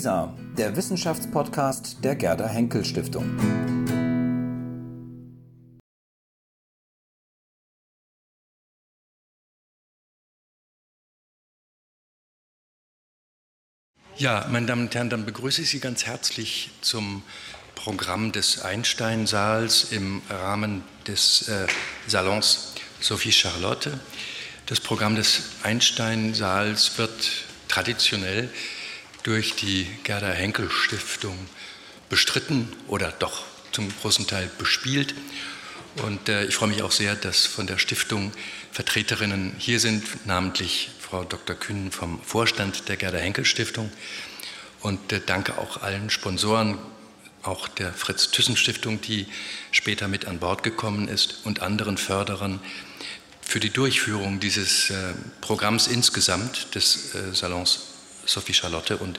WISA, der Wissenschaftspodcast der Gerda Henkel Stiftung. Ja, meine Damen und Herren, dann begrüße ich Sie ganz herzlich zum Programm des Einstein-Saals im Rahmen des äh, Salons Sophie Charlotte. Das Programm des Einstein-Saals wird traditionell durch die Gerda Henkel Stiftung bestritten oder doch zum großen Teil bespielt. Und äh, ich freue mich auch sehr, dass von der Stiftung Vertreterinnen hier sind, namentlich Frau Dr. Kühn vom Vorstand der Gerda Henkel Stiftung. Und äh, danke auch allen Sponsoren, auch der Fritz Thyssen Stiftung, die später mit an Bord gekommen ist, und anderen Förderern für die Durchführung dieses äh, Programms insgesamt des äh, Salons Sophie Charlotte und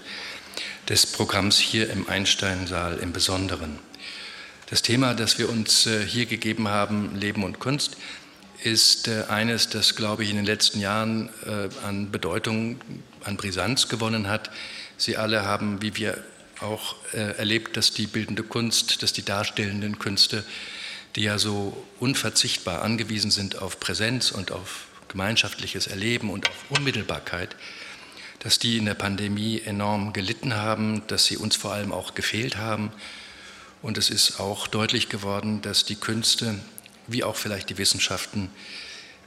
des Programms hier im Einsteinsaal im Besonderen. Das Thema, das wir uns äh, hier gegeben haben, Leben und Kunst, ist äh, eines, das, glaube ich, in den letzten Jahren äh, an Bedeutung, an Brisanz gewonnen hat. Sie alle haben, wie wir auch erlebt, dass die bildende Kunst, dass die darstellenden Künste, die ja so unverzichtbar angewiesen sind auf Präsenz und auf gemeinschaftliches Erleben und auf Unmittelbarkeit, dass die in der Pandemie enorm gelitten haben, dass sie uns vor allem auch gefehlt haben. Und es ist auch deutlich geworden, dass die Künste wie auch vielleicht die Wissenschaften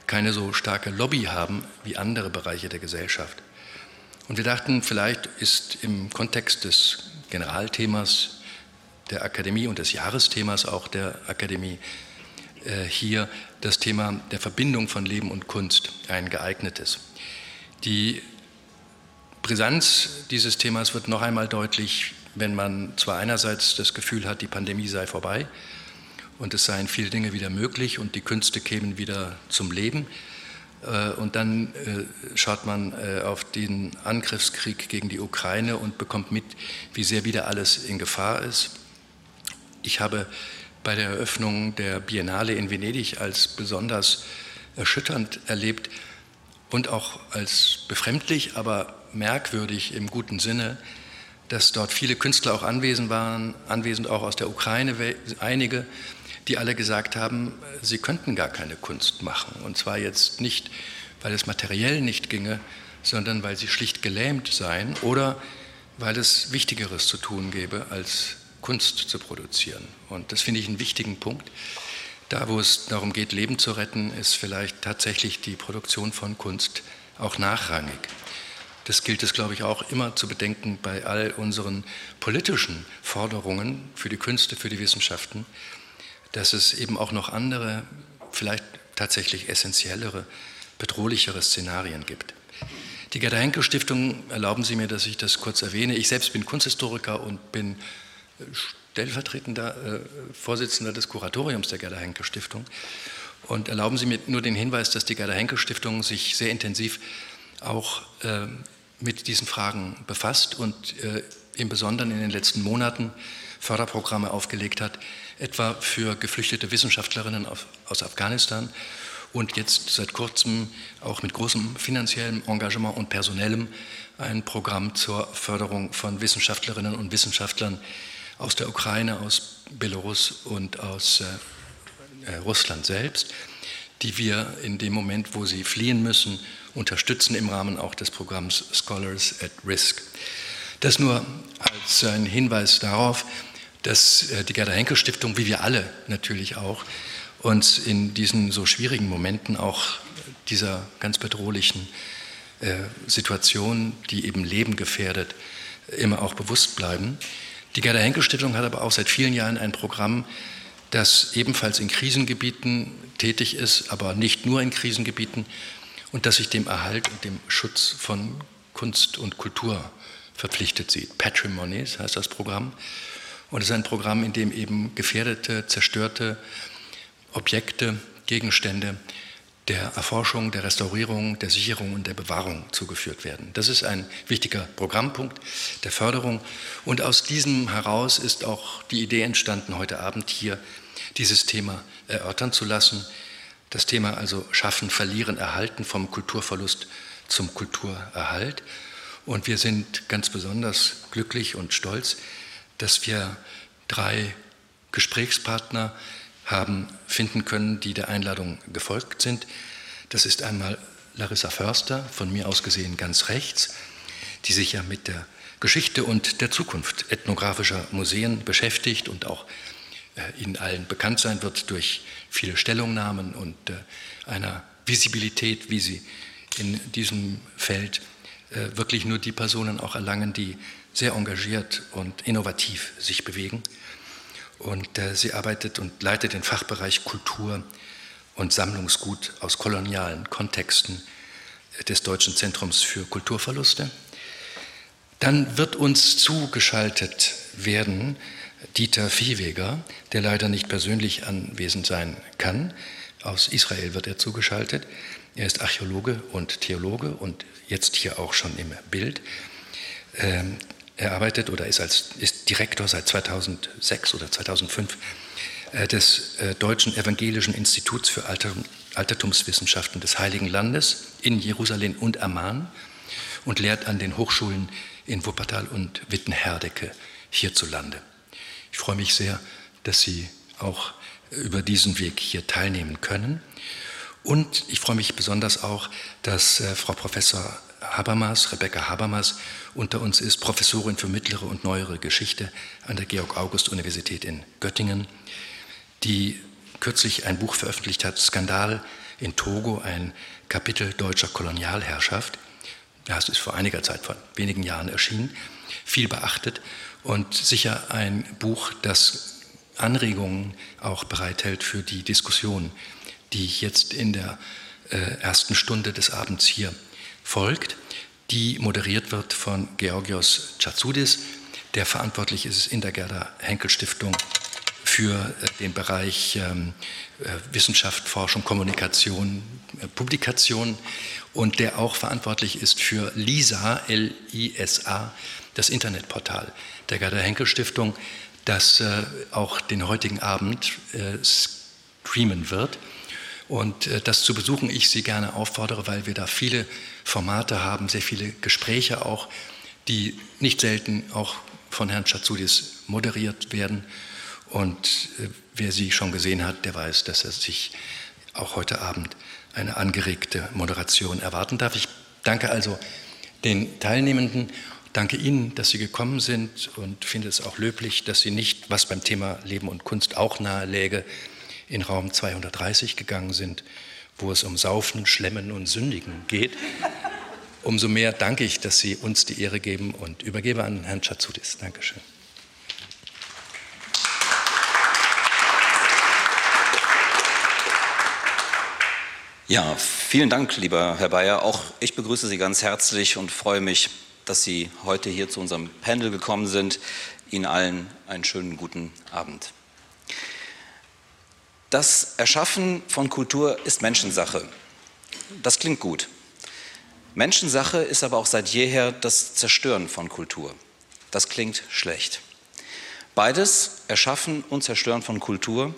keine so starke Lobby haben wie andere Bereiche der Gesellschaft. Und wir dachten, vielleicht ist im Kontext des Generalthemas der Akademie und des Jahresthemas auch der Akademie äh, hier das Thema der Verbindung von Leben und Kunst ein geeignetes. Die Brisanz dieses Themas wird noch einmal deutlich, wenn man zwar einerseits das Gefühl hat, die Pandemie sei vorbei, und es seien viele Dinge wieder möglich und die Künste kämen wieder zum Leben. Äh, und dann äh, schaut man äh, auf den Angriffskrieg gegen die Ukraine und bekommt mit, wie sehr wieder alles in Gefahr ist. Ich habe bei der Eröffnung der Biennale in Venedig als besonders erschütternd erlebt und auch als befremdlich, aber merkwürdig im guten Sinne, dass dort viele Künstler auch anwesend waren, anwesend auch aus der Ukraine, einige, die alle gesagt haben, sie könnten gar keine Kunst machen. Und zwar jetzt nicht, weil es materiell nicht ginge, sondern weil sie schlicht gelähmt seien oder weil es Wichtigeres zu tun gäbe, als Kunst zu produzieren. Und das finde ich einen wichtigen Punkt. Da, wo es darum geht, Leben zu retten, ist vielleicht tatsächlich die Produktion von Kunst auch nachrangig. Das gilt es, glaube ich, auch immer zu bedenken bei all unseren politischen Forderungen für die Künste, für die Wissenschaften dass es eben auch noch andere, vielleicht tatsächlich essentiellere, bedrohlichere Szenarien gibt. Die Gerda Henkel Stiftung, erlauben Sie mir, dass ich das kurz erwähne. Ich selbst bin Kunsthistoriker und bin stellvertretender äh, Vorsitzender des Kuratoriums der Gerda Henkel Stiftung. Und erlauben Sie mir nur den Hinweis, dass die Gerda Henkel Stiftung sich sehr intensiv auch äh, mit diesen Fragen befasst und äh, im Besonderen in den letzten Monaten Förderprogramme aufgelegt hat, etwa für geflüchtete Wissenschaftlerinnen aus Afghanistan und jetzt seit kurzem auch mit großem finanziellem Engagement und personellem ein Programm zur Förderung von Wissenschaftlerinnen und Wissenschaftlern aus der Ukraine, aus Belarus und aus äh, äh, Russland selbst, die wir in dem Moment, wo sie fliehen müssen, unterstützen im Rahmen auch des Programms Scholars at Risk. Das nur als ein Hinweis darauf, dass äh, die Gerda Henkel Stiftung, wie wir alle natürlich auch, uns in diesen so schwierigen Momenten auch dieser ganz bedrohlichen äh, Situation, die eben Leben gefährdet, immer auch bewusst bleiben. Die Gerda Henkel Stiftung hat aber auch seit vielen Jahren ein Programm, das ebenfalls in Krisengebieten tätig ist, aber nicht nur in Krisengebieten und das sich dem Erhalt und dem Schutz von Kunst und Kultur verpflichtet sieht. Patrimonies heißt das Programm. Und es ist ein Programm, in dem eben gefährdete, zerstörte Objekte, Gegenstände der Erforschung, der Restaurierung, der Sicherung und der Bewahrung zugeführt werden. Das ist ein wichtiger Programmpunkt der Förderung. Und aus diesem heraus ist auch die Idee entstanden, heute Abend hier dieses Thema erörtern zu lassen. Das Thema also Schaffen, Verlieren, Erhalten vom Kulturverlust zum Kulturerhalt. Und wir sind ganz besonders glücklich und stolz, dass wir drei Gesprächspartner haben finden können, die der Einladung gefolgt sind. Das ist einmal Larissa Förster, von mir aus gesehen ganz rechts, die sich ja mit der Geschichte und der Zukunft ethnografischer Museen beschäftigt und auch Ihnen allen bekannt sein wird durch viele Stellungnahmen und äh, einer Visibilität, wie sie in diesem Feld äh, wirklich nur die Personen auch erlangen, die sehr engagiert und innovativ sich bewegen. Und sie arbeitet und leitet den Fachbereich Kultur und Sammlungsgut aus kolonialen Kontexten des Deutschen Zentrums für Kulturverluste. Dann wird uns zugeschaltet werden Dieter Viehweger, der leider nicht persönlich anwesend sein kann. Aus Israel wird er zugeschaltet. Er ist Archäologe und Theologe und jetzt hier auch schon im Bild. Ähm, er arbeitet oder ist, als, ist Direktor seit 2006 oder 2005 äh, des äh, Deutschen Evangelischen Instituts für Alter, Altertumswissenschaften des Heiligen Landes in Jerusalem und Amman und lehrt an den Hochschulen in Wuppertal und Wittenherdecke hierzulande. Ich freue mich sehr, dass Sie auch über diesen Weg hier teilnehmen können. Und ich freue mich besonders auch, dass äh, Frau Professor Habermas, Rebecca Habermas, unter uns ist, Professorin für mittlere und neuere Geschichte an der Georg-August-Universität in Göttingen, die kürzlich ein Buch veröffentlicht hat, Skandal in Togo, ein Kapitel deutscher Kolonialherrschaft. Das ist vor einiger Zeit, vor wenigen Jahren erschienen, viel beachtet und sicher ein Buch, das Anregungen auch bereithält für die Diskussion, die jetzt in der äh, ersten Stunde des Abends hier folgt, die moderiert wird von Georgios Chatsoudis, der verantwortlich ist in der Gerda Henkel Stiftung für äh, den Bereich ähm, äh, Wissenschaft, Forschung, Kommunikation, äh, Publikation. Und der auch verantwortlich ist für LISA, L-I-S-A, das Internetportal der Gerda Henkel Stiftung, das äh, auch den heutigen Abend äh, streamen wird. Und äh, das zu besuchen, ich Sie gerne auffordere, weil wir da viele Formate haben, sehr viele Gespräche auch, die nicht selten auch von Herrn Chatsudis moderiert werden. Und äh, wer sie schon gesehen hat, der weiß, dass er sich auch heute Abend eine angeregte Moderation erwarten darf. Ich danke also den Teilnehmenden Danke Ihnen, dass Sie gekommen sind und finde es auch löblich, dass Sie nicht, was beim Thema Leben und Kunst auch nahe läge, in Raum 230 gegangen sind, wo es um Saufen, Schlemmen und Sündigen geht. Umso mehr danke ich, dass Sie uns die Ehre geben und übergebe an Herrn Chatsudis. Dankeschön. Ja, vielen Dank, lieber Herr Bayer. Auch ich begrüße Sie ganz herzlich und freue mich, dass Sie heute hier zu unserem Panel gekommen sind. Ihnen allen einen schönen guten Abend. Das Erschaffen von Kultur ist Menschensache. Das klingt gut. Menschensache ist aber auch seit jeher das Zerstören von Kultur. Das klingt schlecht. Beides, Erschaffen und Zerstören von Kultur,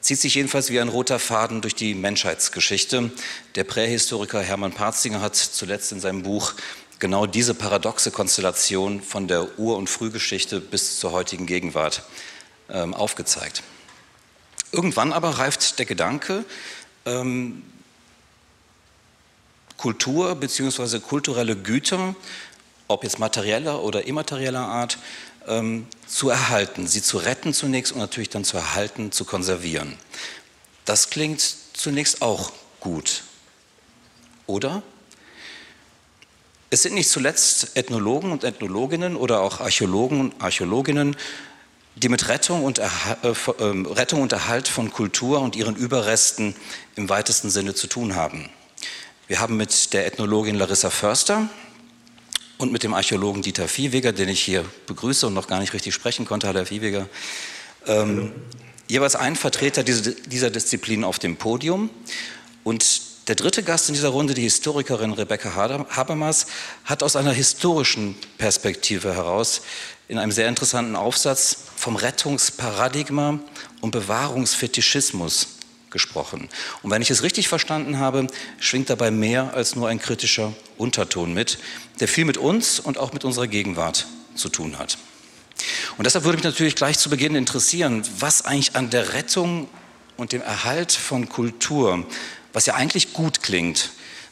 zieht sich jedenfalls wie ein roter Faden durch die Menschheitsgeschichte. Der Prähistoriker Hermann Parzinger hat zuletzt in seinem Buch genau diese paradoxe Konstellation von der Ur- und Frühgeschichte bis zur heutigen Gegenwart ähm, aufgezeigt. Irgendwann aber reift der Gedanke, ähm, Kultur bzw. kulturelle Güter, ob jetzt materieller oder immaterieller Art, ähm, zu erhalten, sie zu retten zunächst und natürlich dann zu erhalten, zu konservieren. Das klingt zunächst auch gut, oder? Es sind nicht zuletzt Ethnologen und Ethnologinnen oder auch Archäologen und Archäologinnen, die mit Rettung und, äh, ähm, Rettung und Erhalt von Kultur und ihren Überresten im weitesten Sinne zu tun haben. Wir haben mit der Ethnologin Larissa Förster und mit dem Archäologen Dieter Viehweger, den ich hier begrüße und noch gar nicht richtig sprechen konnte, Herr Viehweger, ähm, jeweils einen Vertreter dieser, dieser Disziplin auf dem Podium. Und der dritte Gast in dieser Runde, die Historikerin Rebecca Habermas, hat aus einer historischen Perspektive heraus in einem sehr interessanten Aufsatz vom Rettungsparadigma und Bewahrungsfetischismus gesprochen. Und wenn ich es richtig verstanden habe, schwingt dabei mehr als nur ein kritischer Unterton mit, der viel mit uns und auch mit unserer Gegenwart zu tun hat. Und deshalb würde mich natürlich gleich zu Beginn interessieren, was eigentlich an der Rettung und dem Erhalt von Kultur, was ja eigentlich gut klingt,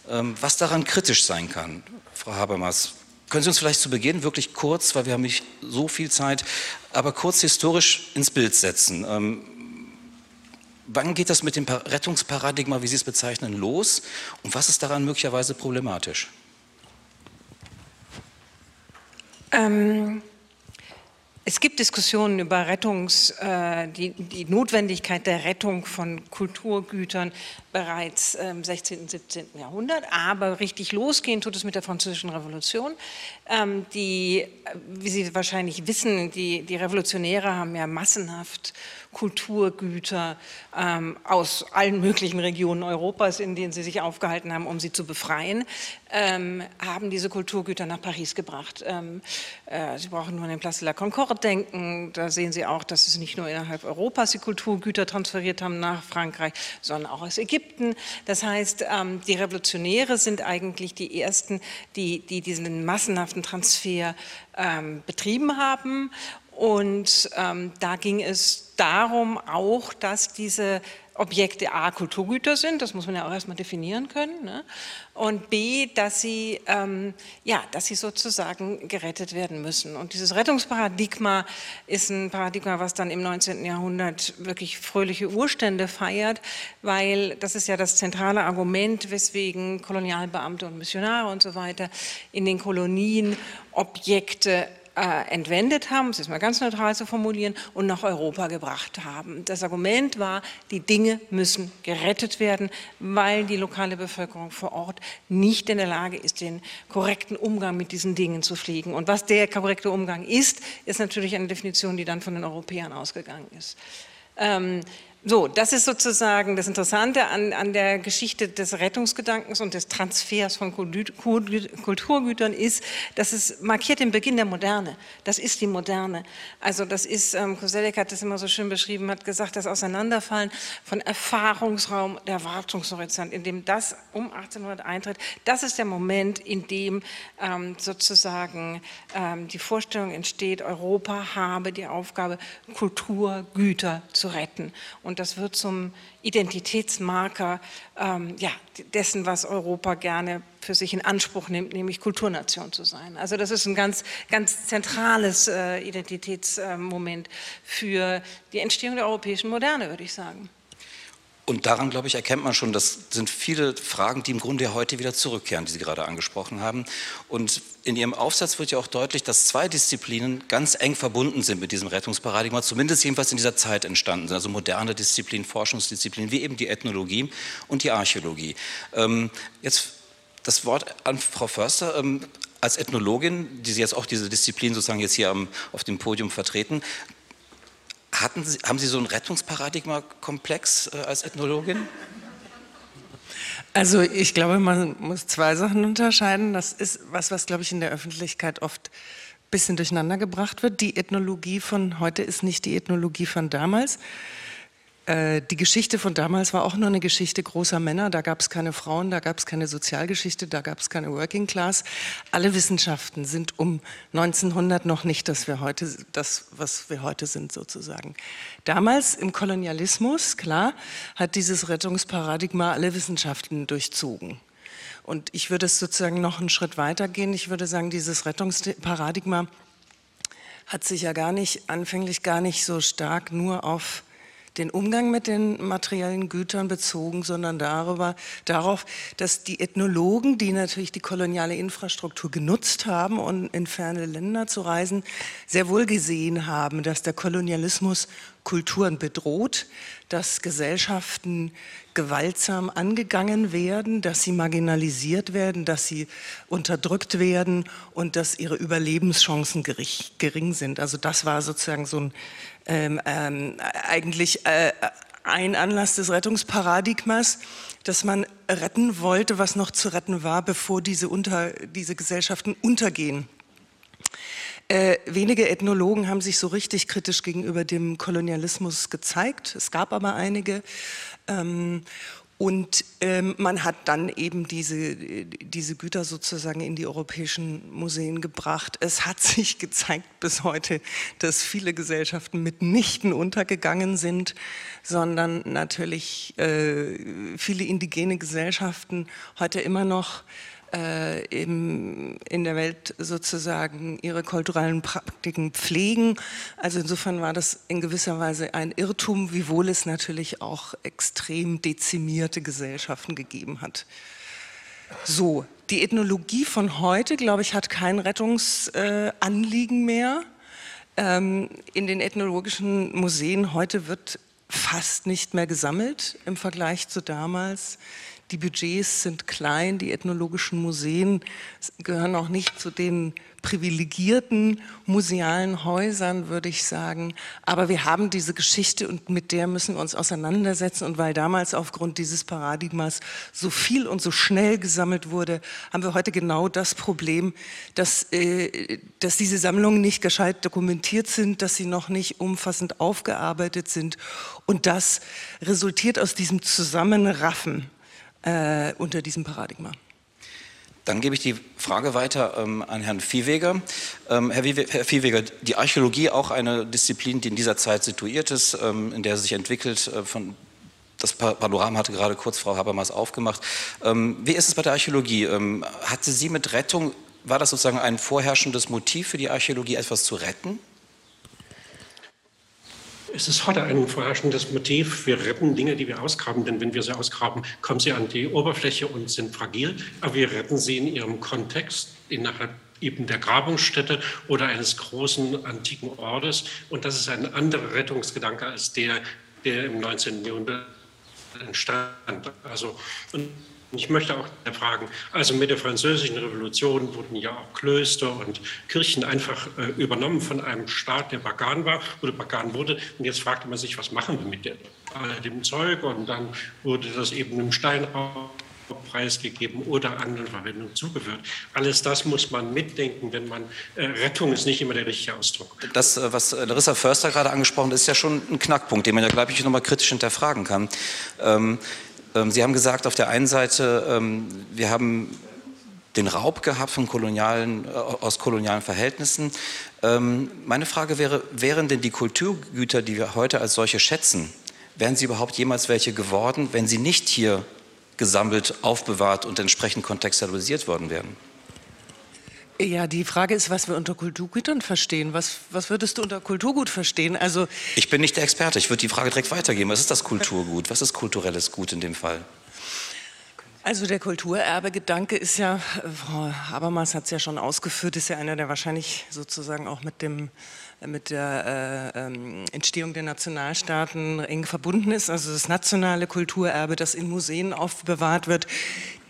ähm, was daran kritisch sein kann. Frau Habermas, können Sie uns vielleicht zu Beginn wirklich kurz, weil wir haben nicht so viel Zeit, aber kurz historisch ins Bild setzen? Ähm, wann geht das mit dem Rettungsparadigma, wie Sie es bezeichnen, los und was ist daran möglicherweise problematisch? Ähm, es gibt Diskussionen über Rettungs, äh, die, die, Notwendigkeit der Rettung von Kulturgütern bereits im 16. und 17. Jahrhundert, aber richtig losgehen tut es mit der Französischen Revolution. Ähm, die, wie Sie wahrscheinlich wissen, die, die Revolutionäre haben ja massenhaft Kulturgüter ähm, aus allen möglichen Regionen Europas, in denen sie sich aufgehalten haben, um sie zu befreien, ähm, haben diese Kulturgüter nach Paris gebracht. Äh, sie brauchen nur an den Place de la Concorde denken. Da sehen Sie auch, dass es nicht nur innerhalb Europas die Kulturgüter transferiert haben nach Frankreich, sondern auch aus Ägypten. Das heißt, ähm, die Revolutionäre sind eigentlich die Ersten, die, die diesen massenhaften Transfer ähm, betrieben haben. Und ähm, da ging es darum auch, dass diese Objekte A, Kulturgüter sind, das muss man ja auch erstmal definieren können, ne? und B, dass sie, ähm, ja, dass sie sozusagen gerettet werden müssen. Und dieses Rettungsparadigma ist ein Paradigma, was dann im 19. Jahrhundert wirklich fröhliche Urstände feiert, weil das ist ja das zentrale Argument, weswegen Kolonialbeamte und Missionare und so weiter in den Kolonien Objekte äh, entwendet haben, um es jetzt mal ganz neutral zu formulieren, und nach Europa gebracht haben. Das Argument war, die Dinge müssen gerettet werden, weil die lokale Bevölkerung vor Ort nicht in der Lage ist, den korrekten Umgang mit diesen Dingen zu pflegen. Und was der korrekte Umgang ist, ist natürlich eine Definition, die dann von den Europäern ausgegangen ist. Ähm, so, das ist sozusagen das Interessante an, an, der Geschichte des Rettungsgedankens und des Transfers von Kulturgütern ist, dass es markiert den Beginn der Moderne. Das ist die Moderne. Also das ist, ähm, Koselleck hat das immer so schön beschrieben, hat gesagt, das Auseinanderfallen von Erfahrungsraum, der Erwartungshorizont, in dem das um 1800 eintritt, das ist der Moment, in dem ähm, sozusagen ähm, die Vorstellung entsteht, Europa habe die Aufgabe, Kulturgüter zu retten. Das wird zum Identitätsmarker ähm, ja, dessen, was Europa gerne für sich in Anspruch nimmt, nämlich Kulturnation zu sein. Also das ist ein ganz, ganz zentrales äh, Identitätsmoment für die Entstehung der europäischen Moderne, würde ich sagen. Und daran, glaube ich, erkennt man schon, das sind viele Fragen, die im Grunde ja heute wieder zurückkehren, die Sie gerade angesprochen haben. Und in Ihrem Aufsatz wird ja auch deutlich, dass zwei Disziplinen ganz eng verbunden sind mit diesem Rettungsparadigma, zumindest jedenfalls in dieser Zeit entstanden sind, also moderne Disziplinen, Forschungsdisziplinen, wie eben die Ethnologie und die Archäologie. Ähm, jetzt das Wort an Frau Förster. Ähm, als Ethnologin, die Sie jetzt auch diese Disziplin sozusagen jetzt hier am, auf dem Podium vertreten, hatten Sie, haben Sie so einen Rettungsparadigma-Komplex äh, als Ethnologin? Also ich glaube, man muss zwei Sachen unterscheiden. Das ist was, was, glaube ich, in der Öffentlichkeit oft ein bisschen durcheinander gebracht wird. Die Ethnologie von heute ist nicht die Ethnologie von damals. Äh, die Geschichte von damals war auch nur eine Geschichte großer Männer. Da gab es keine Frauen, da gab es keine Sozialgeschichte, da gab es keine Working Class. Alle Wissenschaften sind um 1900 noch nicht das, wir heute, das, was wir heute sind sozusagen. Damals im Kolonialismus, klar, hat dieses Rettungsparadigma alle Wissenschaften durchzogen. Und ich würde es sozusagen noch einen Schritt weiter gehen. Ich würde sagen, dieses Rettungsparadigma hat sich ja gar nicht, anfänglich gar nicht so stark nur auf den Umgang mit den materiellen Gütern bezogen, sondern darüber, darauf, dass die Ethnologen, die natürlich die koloniale Infrastruktur genutzt haben, um in ferne Länder zu reisen, sehr wohl gesehen haben, dass der Kolonialismus Kulturen bedroht, dass Gesellschaften gewaltsam angegangen werden, dass sie marginalisiert werden, dass sie unterdrückt werden und dass ihre Überlebenschancen gering sind. Also das war sozusagen so ein ähm, ähm, eigentlich äh, ein Anlass des Rettungsparadigmas, dass man retten wollte, was noch zu retten war, bevor diese, unter, diese Gesellschaften untergehen. Äh, wenige Ethnologen haben sich so richtig kritisch gegenüber dem Kolonialismus gezeigt. Es gab aber einige. Ähm, und ähm, man hat dann eben diese, diese Güter sozusagen in die europäischen Museen gebracht. Es hat sich gezeigt bis heute, dass viele Gesellschaften mitnichten untergegangen sind, sondern natürlich äh, viele indigene Gesellschaften heute immer noch äh, im, in der Welt sozusagen ihre kulturellen Praktiken pflegen. Also insofern war das in gewisser Weise ein Irrtum, wiewohl es natürlich auch extrem dezimierte Gesellschaften gegeben hat. So, die Ethnologie von heute, glaube ich, hat kein Rettungsanliegen äh, mehr. Ähm, in den ethnologischen Museen heute wird fast nicht mehr gesammelt im Vergleich zu damals. Die Budgets sind klein, die ethnologischen Museen gehören auch nicht zu den privilegierten musealen Häusern, würde ich sagen. Aber wir haben diese Geschichte und mit der müssen wir uns auseinandersetzen. Und weil damals aufgrund dieses Paradigmas so viel und so schnell gesammelt wurde, haben wir heute genau das Problem, dass, äh, dass diese Sammlungen nicht gescheit dokumentiert sind, dass sie noch nicht umfassend aufgearbeitet sind. Und das resultiert aus diesem Zusammenraffen äh, unter diesem Paradigma. Dann gebe ich die Frage weiter ähm, an Herrn Viehweger. Ähm, Herr, Viehweger, die Archäologie auch eine Disziplin, die in dieser Zeit situiert ist, ähm, in der sie sich entwickelt. Äh, von, das Panorama hatte gerade kurz Frau Habermas aufgemacht. Ähm, wie ist es bei der Archäologie? Ähm, hatte sie mit Rettung, war das sozusagen ein vorherrschendes Motiv für die Archäologie, etwas zu retten? Es ist heute ein vorherrschendes Motiv. Wir retten Dinge, die wir ausgraben, denn wenn wir sie ausgraben, kommen sie an die Oberfläche und sind fragil. Aber wir retten sie in ihrem Kontext, innerhalb eben der Grabungsstätte oder eines großen antiken Ortes. Und das ist ein anderer Rettungsgedanke als der, der im 19. Jahrhundert entstand. Also, und ich möchte auch fragen, also mit der französischen Revolution wurden ja auch Klöster und Kirchen einfach äh, übernommen von einem Staat, der Pagan war oder Pagan wurde. Und jetzt fragte man sich, was machen wir mit dem Zeug? Und dann wurde das eben im Steinraum preisgegeben oder anderen Verwendungen zugeführt. Alles das muss man mitdenken, wenn man äh, Rettung ist nicht immer der richtige Ausdruck. Das, äh, was Larissa Förster gerade angesprochen hat, ist ja schon ein Knackpunkt, den man ja, glaube ich, nochmal kritisch hinterfragen kann. Ähm, Sie haben gesagt, auf der einen Seite, ähm, wir haben den Raub gehabt von kolonialen, äh, aus kolonialen Verhältnissen. Ähm, meine Frage wäre, wären denn die Kulturgüter, die wir heute als solche schätzen, wären sie überhaupt jemals welche geworden, wenn sie nicht hier gesammelt, aufbewahrt und entsprechend kontextualisiert worden wären? Ja, die Frage ist, was wir unter Kulturgütern verstehen. Was, was würdest du unter Kulturgut verstehen? Also ich bin nicht der Experte. Ich würde die Frage direkt weitergeben. Was ist das Kulturgut? Was ist kulturelles Gut in dem Fall? Also der Kulturerbe-Gedanke ist ja, Frau Habermas hat es ja schon ausgeführt, ist ja einer, der wahrscheinlich sozusagen auch mit dem mit der äh, ähm, Entstehung der Nationalstaaten eng verbunden ist. Also das nationale Kulturerbe, das in Museen aufbewahrt wird,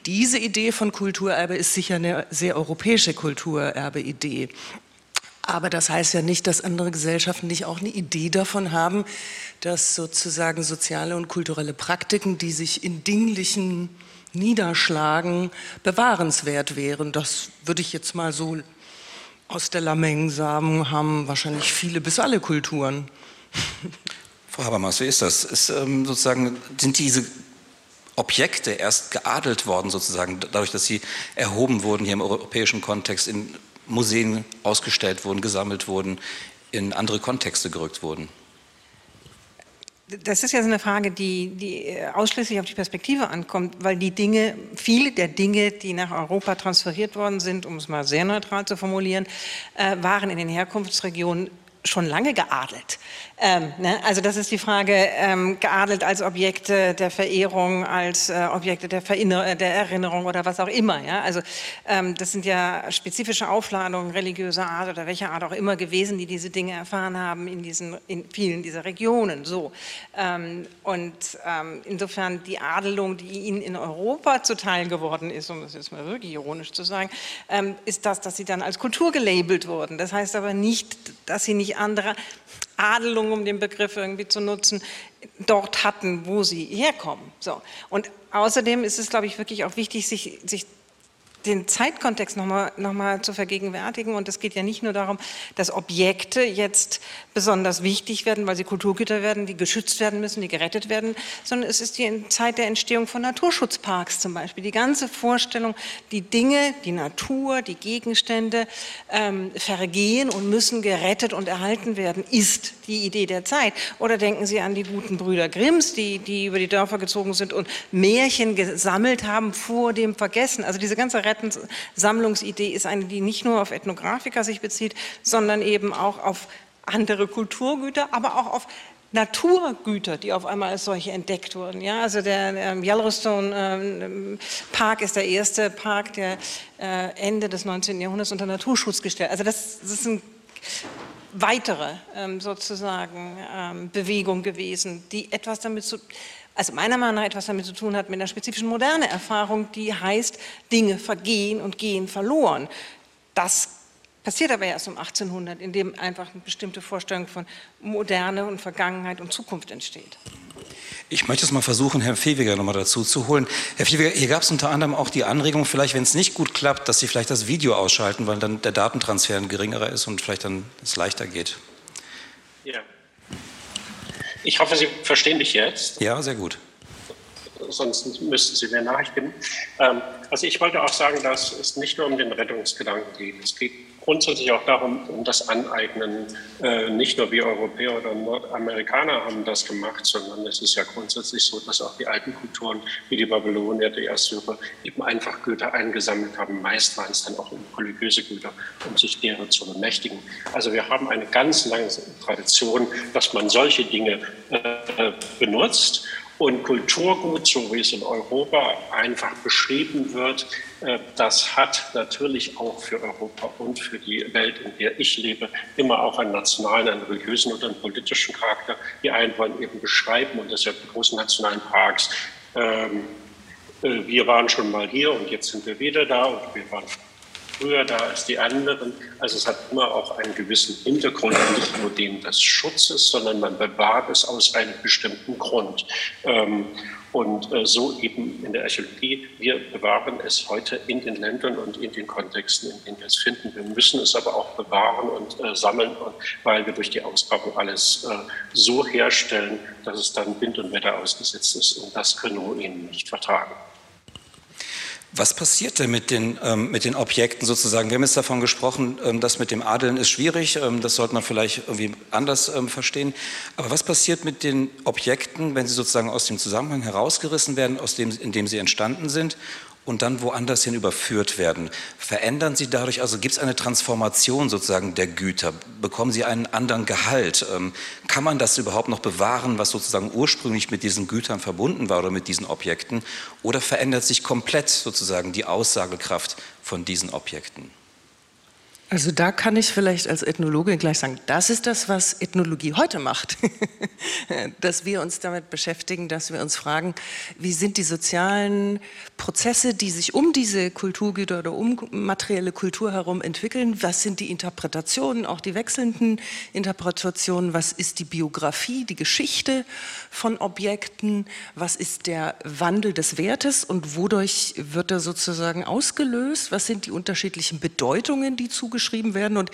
diese Idee von Kulturerbe ist sicher eine sehr europäische Kulturerbe-Idee. Aber das heißt ja nicht, dass andere Gesellschaften nicht auch eine Idee davon haben, dass sozusagen soziale und kulturelle Praktiken, die sich in dinglichen niederschlagen, bewahrenswert wären. Das würde ich jetzt mal so aus der Lameng sagen, haben wahrscheinlich viele bis alle Kulturen. Frau Habermas, wie ist das? Ist, ähm, sozusagen, sind diese Objekte erst geadelt worden, sozusagen, dadurch, dass sie erhoben wurden hier im europäischen Kontext, in Museen ausgestellt wurden, gesammelt wurden, in andere Kontexte gerückt wurden? Das ist ja so eine Frage, die, die ausschließlich auf die Perspektive ankommt, weil die Dinge, viele der Dinge, die nach Europa transferiert worden sind, um es mal sehr neutral zu formulieren, äh, waren in den Herkunftsregionen schon lange geadelt. Ähm, ne? Also das ist die Frage, ähm, geadelt als Objekte der Verehrung, als äh, Objekte der, Verinner der Erinnerung oder was auch immer. Ja? Also ähm, das sind ja spezifische Aufladungen religiöser Art oder welcher Art auch immer gewesen, die diese Dinge erfahren haben in, diesen, in vielen dieser Regionen. So. Ähm, und ähm, insofern die Adelung, die ihnen in Europa zuteil geworden ist, um das jetzt mal wirklich ironisch zu sagen, ähm, ist das, dass sie dann als Kultur gelabelt wurden. Das heißt aber nicht, dass sie nicht andere Adelung, um den Begriff irgendwie zu nutzen, dort hatten, wo sie herkommen. So. Und außerdem ist es, glaube ich, wirklich auch wichtig, sich, sich den Zeitkontext nochmal noch mal zu vergegenwärtigen. Und es geht ja nicht nur darum, dass Objekte jetzt besonders wichtig werden, weil sie Kulturgüter werden, die geschützt werden müssen, die gerettet werden, sondern es ist die Zeit der Entstehung von Naturschutzparks zum Beispiel. Die ganze Vorstellung, die Dinge, die Natur, die Gegenstände ähm, vergehen und müssen gerettet und erhalten werden, ist die Idee der Zeit. Oder denken Sie an die guten Brüder Grimms, die, die über die Dörfer gezogen sind und Märchen gesammelt haben vor dem Vergessen. Also diese ganze Rettenssammlungsidee ist eine, die nicht nur auf Ethnografiker sich bezieht, sondern eben auch auf andere Kulturgüter, aber auch auf Naturgüter, die auf einmal als solche entdeckt wurden. Ja, also der ähm, Yellowstone ähm, Park ist der erste Park, der äh, Ende des 19. Jahrhunderts unter Naturschutz gestellt. Also das, das sind weitere ähm, sozusagen ähm, Bewegung gewesen, die etwas damit zu also meiner Meinung nach etwas damit zu tun hat mit einer spezifischen moderne Erfahrung, die heißt, Dinge vergehen und gehen verloren. Das passiert aber erst um 1800, in dem einfach eine bestimmte Vorstellung von Moderne und Vergangenheit und Zukunft entsteht. Ich möchte es mal versuchen, Herrn Fewiger nochmal dazu zu holen. Herr Fewiger, hier gab es unter anderem auch die Anregung, vielleicht, wenn es nicht gut klappt, dass Sie vielleicht das Video ausschalten, weil dann der Datentransfer ein geringerer ist und vielleicht dann es leichter geht. Ich hoffe, Sie verstehen mich jetzt. Ja, sehr gut. Sonst müssten Sie mir Nachricht geben. Ähm, also ich wollte auch sagen, dass es nicht nur um den Rettungsgedanken geht. Es geht grundsätzlich auch darum, um das Aneignen. Äh, nicht nur wir Europäer oder Nordamerikaner haben das gemacht, sondern es ist ja grundsätzlich so, dass auch die alten Kulturen wie die Babylonier, die Assyrer eben einfach Güter eingesammelt haben. Meist waren es dann auch religiöse Güter, um sich derer zu bemächtigen. Also wir haben eine ganz lange Tradition, dass man solche Dinge äh, benutzt und Kulturgut, so wie es in Europa einfach beschrieben wird, äh, das hat natürlich auch für Europa und für die Welt, in der ich lebe, immer auch einen nationalen, einen religiösen und einen politischen Charakter. Die einen wollen eben beschreiben und deshalb die großen nationalen Parks. Ähm, äh, wir waren schon mal hier und jetzt sind wir wieder da und wir waren früher da als die anderen. Also es hat immer auch einen gewissen Hintergrund, nicht nur den des Schutzes, sondern man bewahrt es aus einem bestimmten Grund. Ähm, und äh, so eben in der Archäologie, wir bewahren es heute in den Ländern und in den Kontexten, in denen wir es finden. Wir müssen es aber auch bewahren und äh, sammeln, weil wir durch die Ausgrabung alles äh, so herstellen, dass es dann Wind und Wetter ausgesetzt ist. Und das können Ruinen nicht vertragen. Was passiert denn mit den, ähm, mit den Objekten sozusagen? Wir haben jetzt davon gesprochen, ähm, das mit dem Adeln ist schwierig, ähm, das sollte man vielleicht irgendwie anders ähm, verstehen. Aber was passiert mit den Objekten, wenn sie sozusagen aus dem Zusammenhang herausgerissen werden, aus dem, in dem sie entstanden sind und dann woanders hin überführt werden. Verändern Sie dadurch, also gibt es eine Transformation sozusagen der Güter? Bekommen Sie einen anderen Gehalt? Ähm, kann man das überhaupt noch bewahren, was sozusagen ursprünglich mit diesen Gütern verbunden war oder mit diesen Objekten? Oder verändert sich komplett sozusagen die Aussagekraft von diesen Objekten? Also da kann ich vielleicht als Ethnologe gleich sagen, das ist das, was Ethnologie heute macht. dass wir uns damit beschäftigen, dass wir uns fragen, wie sind die sozialen Prozesse, die sich um diese Kulturgüter oder um materielle Kultur herum entwickeln, was sind die Interpretationen, auch die wechselnden Interpretationen, was ist die Biografie, die Geschichte von Objekten, was ist der Wandel des Wertes und wodurch wird er sozusagen ausgelöst, was sind die unterschiedlichen Bedeutungen, die zugeschrieben geschrieben werden. Und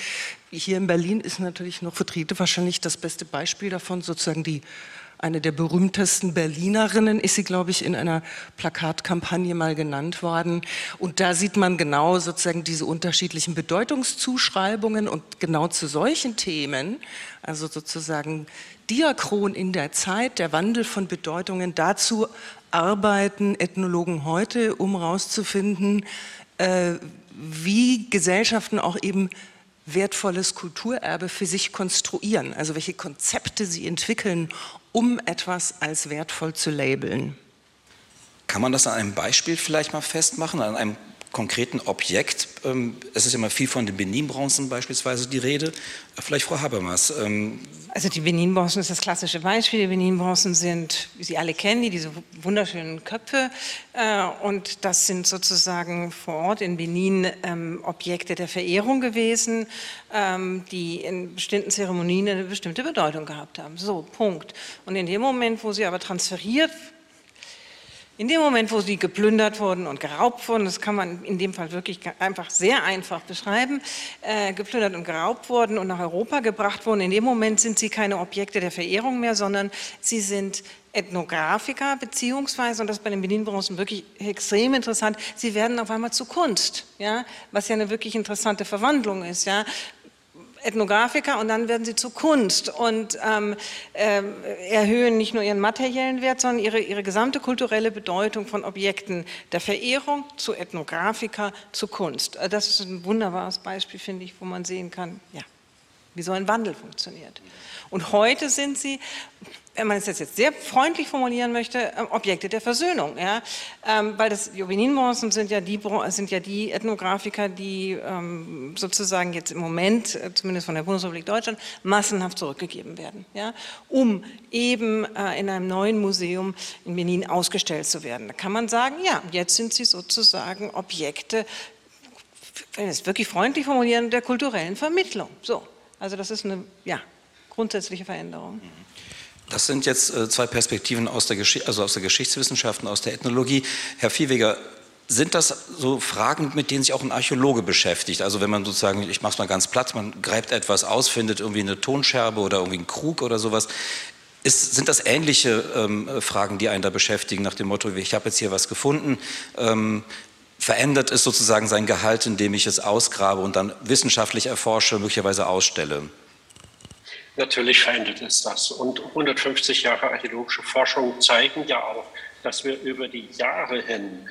hier in Berlin ist natürlich noch Vertreter wahrscheinlich das beste Beispiel davon, sozusagen die eine der berühmtesten Berlinerinnen ist sie, glaube ich, in einer Plakatkampagne mal genannt worden. Und da sieht man genau sozusagen diese unterschiedlichen Bedeutungszuschreibungen und genau zu solchen Themen, also sozusagen diachron in der Zeit, der Wandel von Bedeutungen, dazu arbeiten Ethnologen heute, um herauszufinden, äh, wie Gesellschaften auch eben wertvolles Kulturerbe für sich konstruieren, also welche Konzepte sie entwickeln, um etwas als wertvoll zu labeln. Kann man das an einem Beispiel vielleicht mal festmachen, an einem konkreten Objekt. Ähm, es ist immer viel von den Benin-Bronzen beispielsweise die Rede. Vielleicht Frau Habermas. Ähm, also die Benin-Bronzen ist das klassische Beispiel. Die Benin-Bronzen sind, wie Sie alle kennen, diese wunderschönen Köpfe. Äh, und das sind sozusagen vor Ort in Benin ähm, Objekte der Verehrung gewesen, die in bestimmten Zeremonien eine bestimmte Bedeutung gehabt haben. So, Punkt. Und in dem Moment, wo sie aber transferiert In dem Moment, wo sie geplündert wurden und geraubt wurden, das kann man in dem Fall wirklich einfach sehr einfach beschreiben, äh, geplündert und geraubt wurden und nach Europa gebracht wurden, in dem Moment sind sie keine Objekte der Verehrung mehr, sondern sie sind Ethnografiker, beziehungsweise, und das ist bei den Benin-Bronzen wirklich extrem interessant, sie werden auf einmal zu Kunst, ja, was ja eine wirklich interessante Verwandlung ist. Ja. Ethnografiker und dann werden sie zu Kunst und ähm, äh, erhöhen nicht nur ihren materiellen Wert, sondern ihre, ihre gesamte kulturelle Bedeutung von Objekten der Verehrung zu Ethnografiker zu Kunst. Äh, das ist ein wunderbares Beispiel, finde ich, wo man sehen kann, ja, wie so ein Wandel funktioniert. Und heute sind sie, wenn man es jetzt sehr freundlich formulieren möchte, ähm, Objekte der Versöhnung. Ja? Ähm, weil das Juvenin-Bronzen sind, ja die, sind ja die Ethnografiker, die ähm, sozusagen jetzt im Moment, äh, zumindest von der Bundesrepublik Deutschland, massenhaft zurückgegeben werden, ja? um eben äh, in einem neuen Museum in Benin ausgestellt zu werden. Da kann man sagen, ja, jetzt sind sie sozusagen Objekte, wenn wir es wirklich freundlich formulieren, der kulturellen Vermittlung. So, also das ist eine ja, grundsätzliche Veränderung. Mhm. Das sind jetzt äh, zwei Perspektiven aus der, also aus der Geschichtswissenschaft und aus der Ethnologie. Herr Viehweger, sind das so Fragen, mit denen sich auch ein Archäologe beschäftigt? Also wenn man sozusagen, ich mache es mal ganz platt, man greift etwas aus, findet irgendwie eine Tonscherbe oder irgendwie einen Krug oder sowas. Ist, sind das ähnliche ähm, Fragen, die einen da beschäftigen, nach dem Motto, ich habe jetzt hier was gefunden, ähm, verändert es sozusagen sein Gehalt, indem ich es ausgrabe und dann wissenschaftlich erforsche, möglicherweise ausstelle? Natürlich verändert es das. Und 150 Jahre archäologische Forschung zeigen ja auch, dass wir über die Jahre hin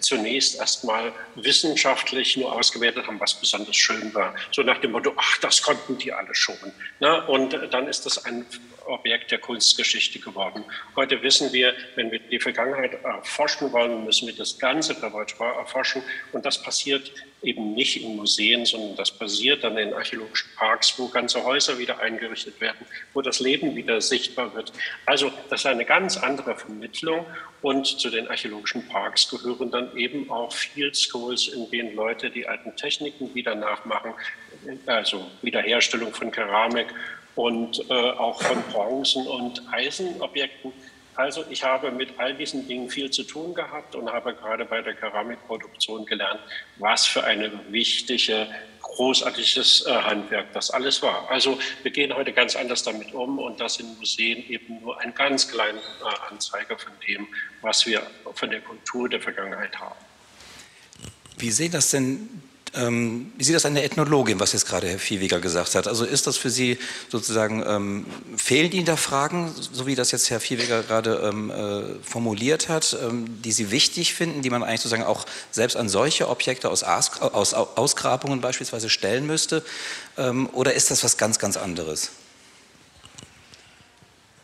zunächst erstmal wissenschaftlich nur ausgewertet haben, was besonders schön war. So nach dem Motto, ach, das konnten die alle schon. Na, und dann ist das ein Objekt der Kunstgeschichte geworden. Heute wissen wir, wenn wir die Vergangenheit erforschen wollen, müssen wir das ganze Repertoire erforschen. Und das passiert eben nicht in Museen, sondern das passiert dann in archäologischen Parks, wo ganze Häuser wieder eingerichtet werden, wo das Leben wieder sichtbar wird. Also das ist eine ganz andere Vermittlung. Und zu den archäologischen Parks gehören dann eben auch Field Schools, in denen Leute die alten Techniken wieder nachmachen, also Wiederherstellung von Keramik und äh, auch von Bronzen- und Eisenobjekten. Also ich habe mit all diesen Dingen viel zu tun gehabt und habe gerade bei der Keramikproduktion gelernt, was für ein wichtige, großartiges äh, Handwerk das alles war. Also wir gehen heute ganz anders damit um und das in Museen eben nur ein ganz kleiner äh, Anzeiger von dem, was wir von der Kultur der Vergangenheit haben. Wie sehen das denn ähm, wie sieht das an der Ethnologin, was jetzt gerade Herr Viehweger gesagt hat? Also ist das für Sie sozusagen, ähm, fehlen Ihnen da Fragen, so wie das jetzt Herr Viehweger gerade ähm, äh, formuliert hat, ähm, die Sie wichtig finden, die man eigentlich sozusagen auch selbst an solche Objekte aus, Aus, aus Ausgrabungen beispielsweise stellen müsste? Ähm, oder ist das was ganz, ganz anderes?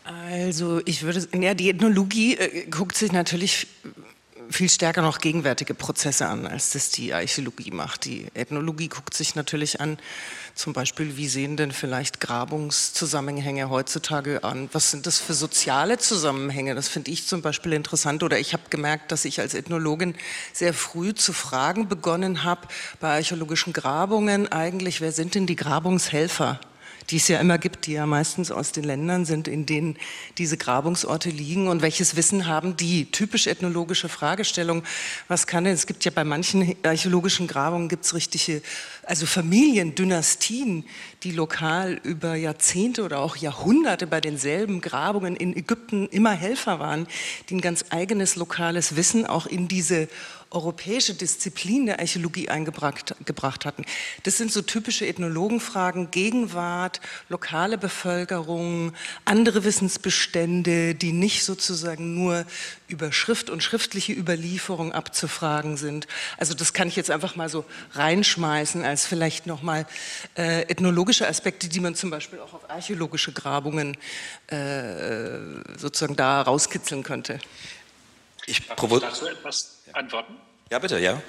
Also ich würde, ja, die Ethnologie äh, guckt sich natürlich viel stärker noch gegenwärtige Prozesse an, als das die Archäologie macht. Die Ethnologie guckt sich natürlich an, zum Beispiel, wie sehen denn vielleicht Grabungszusammenhänge heutzutage an? Was sind das für soziale Zusammenhänge? Das finde ich zum Beispiel interessant. Oder ich habe gemerkt, dass ich als Ethnologin sehr früh zu fragen begonnen habe bei archäologischen Grabungen eigentlich, wer sind denn die Grabungshelfer? Die es ja immer gibt, die ja meistens aus den Ländern sind, in denen diese Grabungsorte liegen und welches Wissen haben die? Typisch ethnologische Fragestellung, was kann denn, es gibt ja bei manchen archäologischen Grabungen gibt es richtige, also Familien, Dynastien, die lokal über Jahrzehnte oder auch Jahrhunderte bei denselben Grabungen in Ägypten immer Helfer waren, die ein ganz eigenes lokales Wissen auch in diese europäische Disziplin der Archäologie eingebracht gebracht hatten. Das sind so typische Ethnologenfragen, Gegenwart, lokale Bevölkerung, andere Wissensbestände, die nicht sozusagen nur über Schrift und schriftliche Überlieferung abzufragen sind. Also das kann ich jetzt einfach mal so reinschmeißen als vielleicht nochmal äh, ethnologische Aspekte, die man zum Beispiel auch auf archäologische Grabungen äh, sozusagen da rauskitzeln könnte. Ich, Darf ich dazu etwas antworten? Ja, bitte, ja.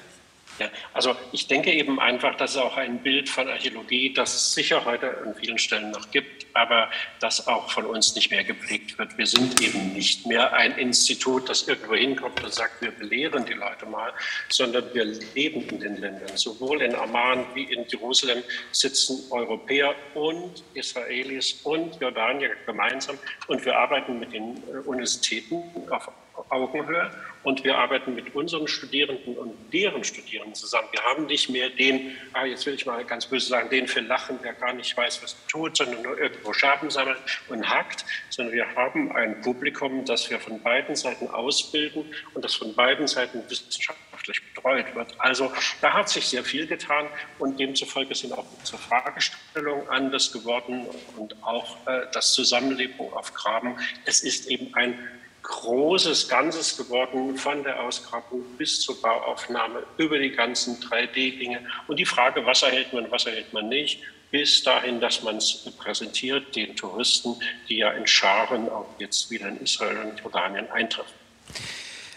Ja, also ich denke eben einfach, dass es auch ein Bild von Archäologie, das es sicher heute an vielen Stellen noch gibt, aber das auch von uns nicht mehr gepflegt wird. Wir sind eben nicht mehr ein Institut, das irgendwo hinkommt und sagt, wir belehren die Leute mal, sondern wir leben in den Ländern. Sowohl in Amman wie in Jerusalem sitzen Europäer und Israelis und Jordanier gemeinsam und wir arbeiten mit den äh, Universitäten auf Augenhöhe und wir arbeiten mit unseren Studierenden und deren Studierenden zusammen. Wir haben nicht mehr den, ah, jetzt will ich mal ganz böse sagen, den für Lachen, der gar nicht weiß, was er tut, sondern nur irgendwo Scherben sammelt und hackt, sondern wir haben ein Publikum, das wir von beiden Seiten ausbilden und das von beiden Seiten wissenschaftlich betreut wird. Also da hat sich sehr viel getan und demzufolge sind auch unsere Fragestellungen anders geworden und auch äh, das Zusammenleben auf Graben. Es ist eben ein großes Ganzes geworden, von der Ausgrabung bis zur Bauaufnahme, über die ganzen 3D-Dinge und die Frage, was erhält man, was erhält man nicht, bis dahin, dass man es präsentiert den Touristen, die ja in Scharen auch jetzt wieder in Israel und Jordanien eintreffen.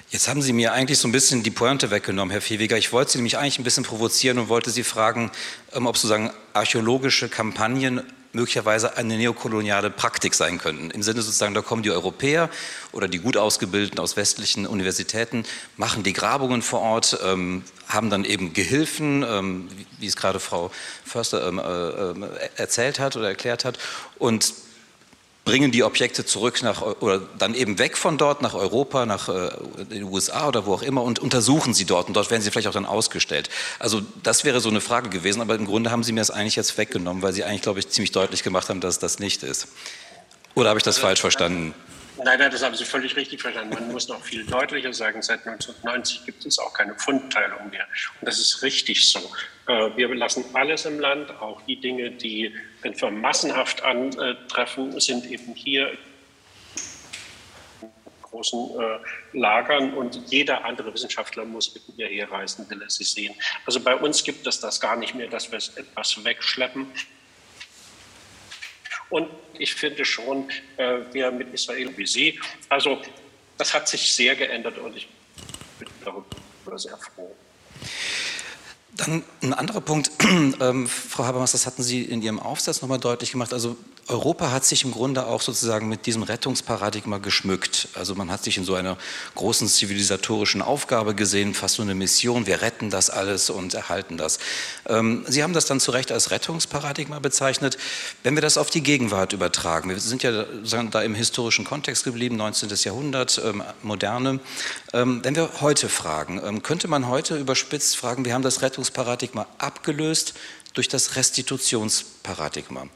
Jetzt haben Sie mir eigentlich so ein bisschen die Pointe weggenommen, Herr Fewiger. Ich wollte Sie nämlich eigentlich ein bisschen provozieren und wollte Sie fragen, ähm, ob sozusagen archäologische Kampagnen möglicherweise eine neokoloniale Praktik sein könnten. Im Sinne sozusagen, da kommen die Europäer oder die gut ausgebildeten aus westlichen Universitäten, machen die Grabungen vor Ort, ähm, haben dann eben Gehilfen, ähm, wie es gerade Frau Förster ähm, äh, äh erzählt hat oder erklärt hat, und bringen die Objekte zurück nach oder dann eben weg von dort nach Europa, nach äh, den USA oder wo auch immer und untersuchen sie dort und dort werden sie vielleicht auch dann ausgestellt. Also das wäre so eine Frage gewesen, aber im Grunde haben Sie mir das eigentlich jetzt weggenommen, weil Sie eigentlich, glaube ich, ziemlich deutlich gemacht haben, dass das nicht ist. Oder habe ich das falsch verstanden? Nein, nein, das haben Sie völlig richtig verstanden. Man muss noch viel deutlicher sagen, seit 1990 gibt es auch keine Fundteilung mehr. Und das ist richtig so. Äh, wir lassen alles im Land, auch die Dinge, die wenn wir massenhaft antreffen, sind eben hier großen äh, Lagern und jeder andere Wissenschaftler muss mit mir herreisen, will er sie sehen. Also bei uns gibt es das gar nicht mehr, dass wir etwas wegschleppen. Und ich finde schon, äh, wir mit Israel wie Sie, also das hat sich sehr geändert und ich bin darüber sehr froh. Dann ein anderer Punkt, ähm, Frau Habermas, das hatten Sie in Ihrem Aufsatz nochmal deutlich gemacht. Also Europa hat sich im Grunde auch sozusagen mit diesem Rettungsparadigma geschmückt. Also man hat sich in so einer großen zivilisatorischen Aufgabe gesehen, fast so eine Mission, wir retten das alles und erhalten das. Ähm, Sie haben das dann zu Recht als Rettungsparadigma bezeichnet. Wenn wir das auf die Gegenwart übertragen, wir sind ja da im historischen Kontext geblieben, 19. Jahrhundert, ähm, moderne. Ähm, wenn wir heute fragen, könnte man heute überspitzt fragen, wir haben das Rettungsparadigma abgelöst, durch das Restitutionsparadigma,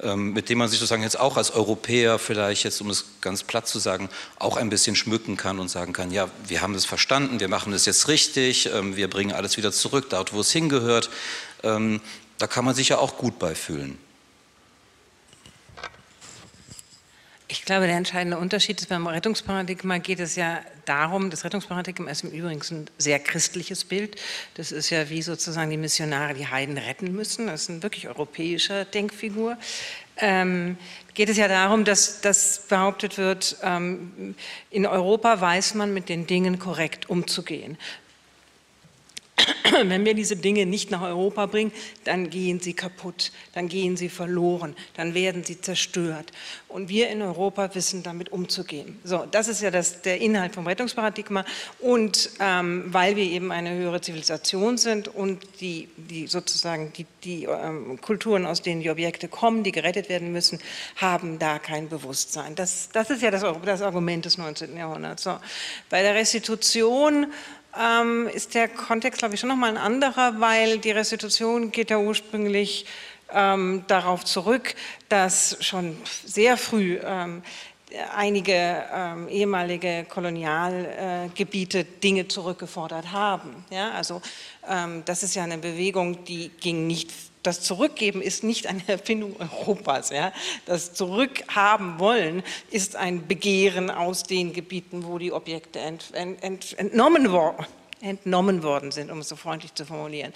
ähm, mit dem man sich sozusagen jetzt auch als Europäer vielleicht jetzt, um es ganz platt zu sagen, auch ein bisschen schmücken kann und sagen kann, ja, wir haben es verstanden, wir machen es jetzt richtig, ähm, wir bringen alles wieder zurück, dort, wo es hingehört. Ähm, da kann man sich ja auch gut beifühlen. Ich glaube, der entscheidende Unterschied ist beim Rettungsparadigma geht es ja darum, das Rettungsparadigma ist im Übrigen ein sehr christliches Bild. Das ist ja wie sozusagen die Missionare die Heiden retten müssen. Das ist eine wirklich europäische Denkfigur. Ähm, geht es ja darum, dass, dass behauptet wird, ähm, in Europa weiß man mit den Dingen korrekt umzugehen. Wenn wir diese Dinge nicht nach Europa bringen, dann gehen sie kaputt, dann gehen sie verloren, dann werden sie zerstört. Und wir in Europa wissen damit umzugehen. So, das ist ja das, der Inhalt vom Rettungsparadigma. Und ähm, weil wir eben eine höhere Zivilisation sind und die, die sozusagen die, die ähm, Kulturen, aus denen die Objekte kommen, die gerettet werden müssen, haben da kein Bewusstsein. Das, das ist ja das, das Argument des 19. Jahrhunderts. So. Bei der Restitution ähm, ist der Kontext, glaube ich, schon nochmal ein anderer, weil die Restitution geht ja ursprünglich ähm, darauf zurück, dass schon sehr früh ähm, einige ähm, ehemalige Kolonialgebiete äh, Dinge zurückgefordert haben. Ja, also ähm, das ist ja eine Bewegung, die ging nicht das Zurückgeben ist nicht eine Erfindung Europas. Ja? Das Zurückhaben wollen ist ein Begehren aus den Gebieten, wo die Objekte ent, ent, ent, entnommen, worden, entnommen worden sind, um es so freundlich zu formulieren.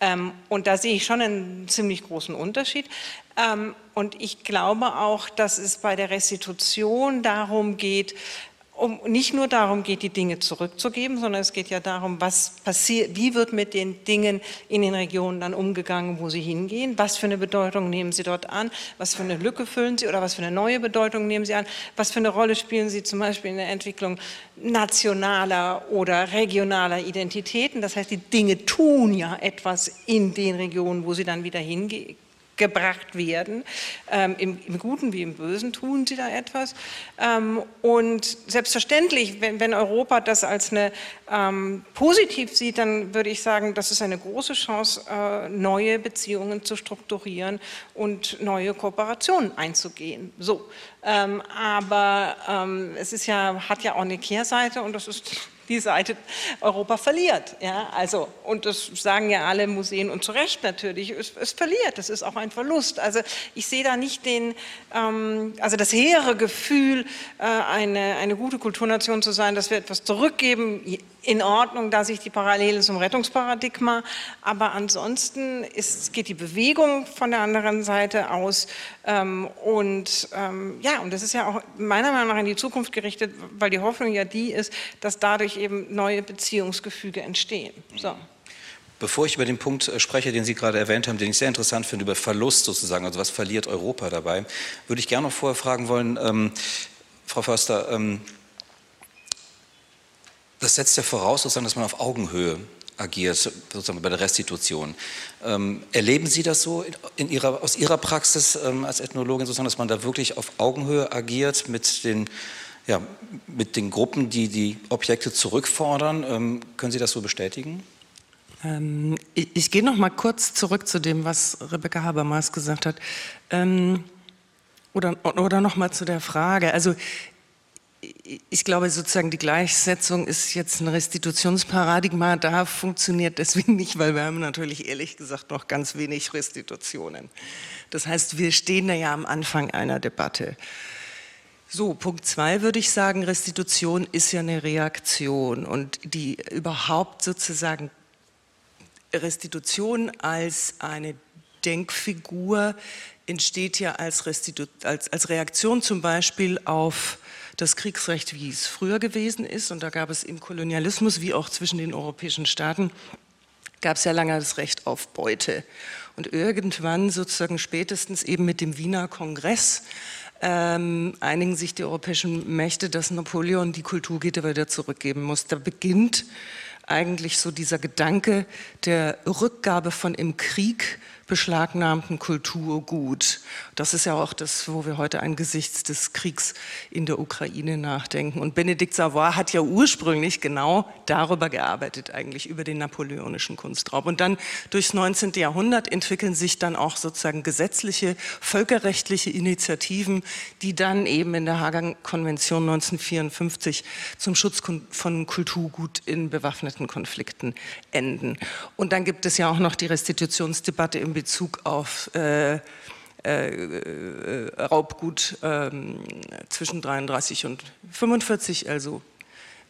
Ähm, und da sehe ich schon einen ziemlich großen Unterschied. Ähm, und ich glaube auch, dass es bei der Restitution darum geht, um nicht nur darum geht, die Dinge zurückzugeben, sondern es geht ja darum, was passiert, wie wird mit den Dingen in den Regionen dann umgegangen, wo sie hingehen, was für eine Bedeutung nehmen sie dort an, was für eine Lücke füllen sie oder was für eine neue Bedeutung nehmen sie an, was für eine Rolle spielen sie zum Beispiel in der Entwicklung nationaler oder regionaler Identitäten. Das heißt, die Dinge tun ja etwas in den Regionen, wo sie dann wieder hingehen gebracht werden. Ähm, im, im, Guten wie im Bösen tun sie da etwas. Ähm, und selbstverständlich, wenn, wenn, Europa das als eine ähm, positiv sieht, dann würde ich sagen, das ist eine große Chance, äh, neue Beziehungen zu strukturieren und neue Kooperationen einzugehen. So, ähm, aber ähm, es ist ja, hat ja auch eine Kehrseite und das ist die Seite Europa verliert. Ja, also, und das sagen ja alle Museen und zu Recht natürlich, es, es verliert, das ist auch ein Verlust. Also ich sehe da nicht den, ähm, also das hehre Gefühl, äh, eine, eine gute Kulturnation zu sein, dass wir etwas zurückgeben, in Ordnung, da sich die Parallele zum Rettungsparadigma, aber ansonsten ist, geht die Bewegung von der anderen Seite aus ähm, und ähm, ja, und das ist ja auch meiner Meinung nach in die Zukunft gerichtet, weil die Hoffnung ja die ist, dass dadurch eben neue Beziehungsgefüge entstehen. So. Bevor ich über den Punkt äh, spreche, den Sie gerade erwähnt haben, den ich sehr interessant finde, über Verlust sozusagen, also was verliert Europa dabei, würde ich gerne noch vorher fragen wollen, ähm, Frau Förster, ähm, das setzt ja voraus, sozusagen, dass man auf Augenhöhe agiert, sozusagen bei der Restitution. Ähm, erleben Sie das so in Ihrer, aus Ihrer Praxis ähm, als Ethnologin, sozusagen, dass man da wirklich auf Augenhöhe agiert mit den, ja, mit den Gruppen, die die Objekte zurückfordern? Ähm, können Sie das so bestätigen? Ähm, ich, ich, gehe noch mal kurz zurück zu dem, was Rebecca Habermas gesagt hat. Ähm, oder, oder noch mal zu der Frage. Also ich glaube sozusagen, die Gleichsetzung ist jetzt ein Restitutionsparadigma. Da funktioniert deswegen nicht, weil wir haben natürlich ehrlich gesagt noch ganz wenig Restitutionen. Das heißt, wir stehen da ja am Anfang einer Debatte. So, Punkt zwei würde ich sagen, Restitution ist ja eine Reaktion und die überhaupt sozusagen Restitution als eine Denkfigur entsteht ja als, Restitu als, als Reaktion zum Beispiel auf das Kriegsrecht, wie es früher gewesen ist. Und da gab es im Kolonialismus wie auch zwischen den europäischen Staaten, gab es ja lange das Recht auf Beute. Und irgendwann, sozusagen spätestens eben mit dem Wiener Kongress, ähm, einigen sich die europäischen Mächte, dass Napoleon die Kulturgitte wieder zurückgeben muss. Da beginnt eigentlich so dieser Gedanke der Rückgabe von im Krieg beschlagnahmten Kulturgut. Das ist ja auch das, wo wir heute angesichts des Kriegs in der Ukraine nachdenken. Und Benedikt Savoy hat ja ursprünglich genau darüber gearbeitet, eigentlich über den napoleonischen Kunstraub. Und dann durchs 19. Jahrhundert entwickeln sich dann auch sozusagen gesetzliche, völkerrechtliche Initiativen, die dann eben in der Hager Konvention 1954 zum Schutz von Kulturgut in bewaffneten Konflikten enden. Und dann gibt es ja auch noch die Restitutionsdebatte im Bezug auf äh, äh, Raubgut äh, zwischen 33 und 45, also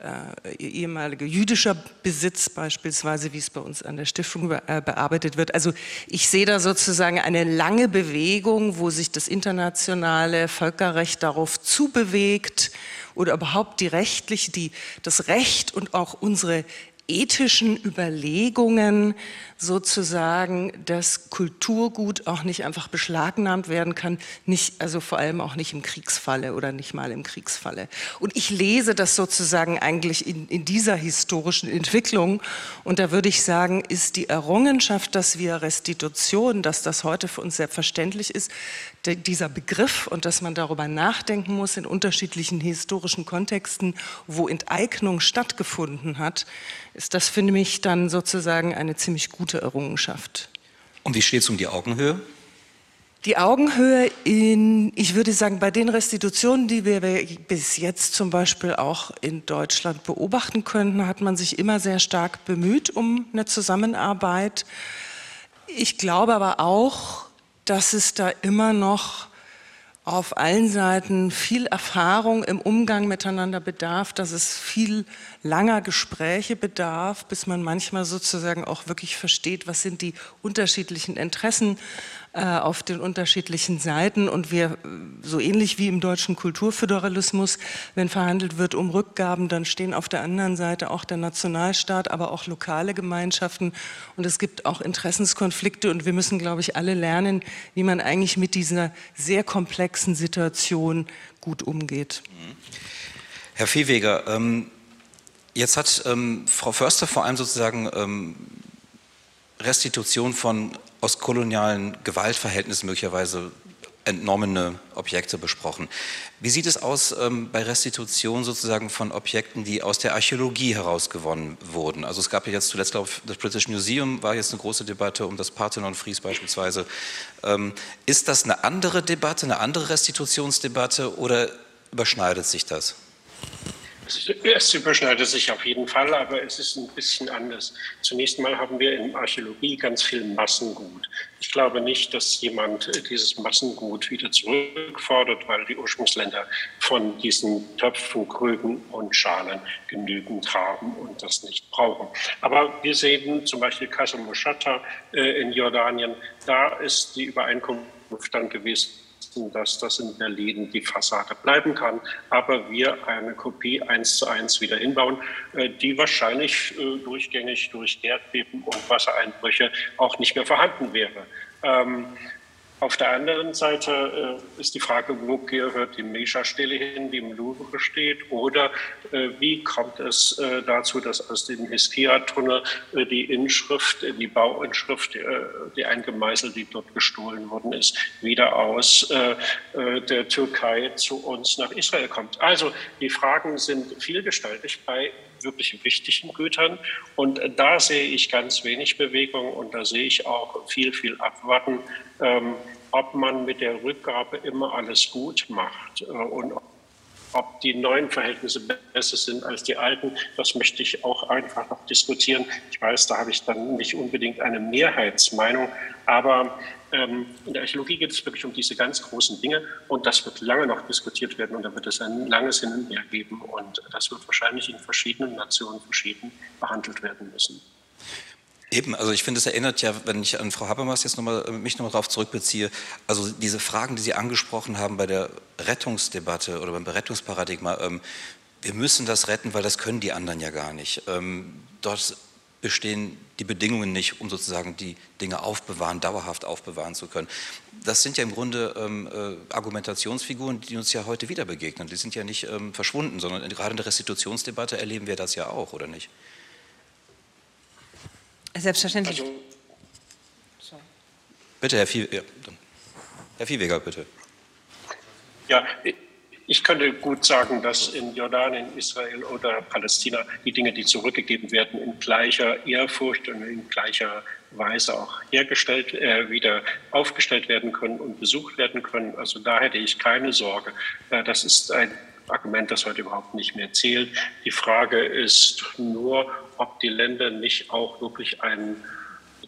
äh, ehemaliger jüdischer Besitz beispielsweise, wie es bei uns an der Stiftung äh, bearbeitet wird. Also ich sehe da sozusagen eine lange Bewegung, wo sich das internationale Völkerrecht darauf zubewegt oder überhaupt die rechtliche, die, das Recht und auch unsere ethischen Überlegungen sozusagen, dass Kulturgut auch nicht einfach beschlagnahmt werden kann, nicht, also vor allem auch nicht im Kriegsfalle oder nicht mal im Kriegsfalle. Und ich lese das sozusagen eigentlich in, in dieser historischen Entwicklung und da würde ich sagen, ist die Errungenschaft, dass wir Restitution, dass das heute für uns selbstverständlich ist, dieser Begriff und dass man darüber nachdenken muss in unterschiedlichen historischen Kontexten, wo Enteignung stattgefunden hat, ist das für mich dann sozusagen eine ziemlich gute Errungenschaft. Und wie steht es um die Augenhöhe? Die Augenhöhe in, ich würde sagen, bei den Restitutionen, die wir bis jetzt zum Beispiel auch in Deutschland beobachten könnten, hat man sich immer sehr stark bemüht um eine Zusammenarbeit. Ich glaube aber auch, dass es da immer noch auf allen Seiten viel Erfahrung im Umgang miteinander bedarf, dass es viel langer Gespräche bedarf, bis man manchmal sozusagen auch wirklich versteht, was sind die unterschiedlichen Interessen äh, auf den unterschiedlichen Seiten. Und wir, so ähnlich wie im deutschen Kulturföderalismus, wenn verhandelt wird um Rückgaben, dann stehen auf der anderen Seite auch der Nationalstaat, aber auch lokale Gemeinschaften. Und es gibt auch Interessenskonflikte. Und wir müssen, glaube ich, alle lernen, wie man eigentlich mit dieser sehr komplexen Situation gut umgeht. Herr Viehweger, ähm, jetzt hat ähm, Frau Förster vor allem sozusagen ähm, Restitution von aus kolonialen Gewaltverhältnissen möglicherweise entnommene Objekte besprochen. Wie sieht es aus ähm, bei Restitution sozusagen von Objekten, die aus der Archäologie herausgewonnen wurden? Also es gab ja jetzt zuletzt, glaube ich, das British Museum war jetzt eine große Debatte um das Parthenon-Fries beispielsweise. Ähm, ist das eine andere Debatte, eine andere Restitutionsdebatte oder überschneidet sich das? Es überschneidet sich auf jeden Fall, aber es ist ein bisschen anders. Zunächst mal haben wir in Archäologie ganz viel Massengut. Ich glaube nicht, dass jemand dieses Massengut wieder zurückfordert, weil die Ursprungsländer von diesen Töpfen, Krügen und Schalen genügend haben und das nicht brauchen. Aber wir sehen zum Beispiel Kasem Mushatta äh, in Jordanien, da ist die Übereinkunft dann gewesen, dass das in Berlin die Fassade bleiben kann, aber wir eine Kopie eins zu eins wieder hinbauen, äh, die wahrscheinlich äh, durchgängig durch Erdbeben und Wassereinbrüche auch nicht mehr vorhanden wäre. Auf der anderen Seite äh, ist die Frage, wo gehört die Mesha-Stele hin, die im Louvre steht, oder äh, wie kommt es äh, dazu, dass aus dem Hiskia-Tunnel äh, die Inschrift, äh, die Bauinschrift, äh, die eingemeißelt, die dort gestohlen worden ist, wieder aus der Türkei zu uns nach Israel kommt. Also die Fragen sind vielgestaltig bei wirklich wichtigen Gütern. Und da sehe ich ganz wenig Bewegung und da sehe ich auch viel, viel Abwarten, ähm, ob man mit der Rückgabe immer alles gut macht äh, und ob die neuen Verhältnisse besser sind als die alten, das möchte ich auch einfach noch diskutieren. Ich weiß, da habe ich dann nicht unbedingt eine Mehrheitsmeinung, aber ähm, in der Archäologie geht es wirklich um diese ganz großen Dinge und das wird lange noch diskutiert werden und da wird es ein langes Hin und Her geben und das wird wahrscheinlich in verschiedenen Nationen verschieden behandelt werden müssen. Eben, also ich finde, es erinnert ja, wenn ich an Frau Habermas jetzt nochmal, äh, mich nochmal darauf zurückbeziehe, also diese Fragen, die Sie angesprochen haben bei der Rettungsdebatte oder beim Berettungsparadigma, ähm, wir müssen das retten, weil das können die anderen ja gar nicht. Ähm, dort bestehen die Bedingungen nicht, um sozusagen die Dinge aufbewahren, dauerhaft aufbewahren zu können. Das sind ja im Grunde ähm, äh, Argumentationsfiguren, die uns ja heute wieder begegnen. Die sind ja nicht ähm, verschwunden, sondern gerade in der Restitutionsdebatte erleben wir das ja auch, oder nicht? Selbstverständlich. Also, bitte, Herr, Vie ja, Herr Viehweger, bitte. Ja, ich könnte gut sagen, dass in Jordanien, Israel oder Palästina die Dinge, die zurückgegeben werden, in gleicher Ehrfurcht und in gleicher Weise auch hergestellt, äh, wieder aufgestellt werden können und besucht werden können. Also da hätte ich keine Sorge. Äh, das ist ein Argument, das heute überhaupt nicht mehr zählt. Die Frage ist nur, ob die Länder nicht auch wirklich einen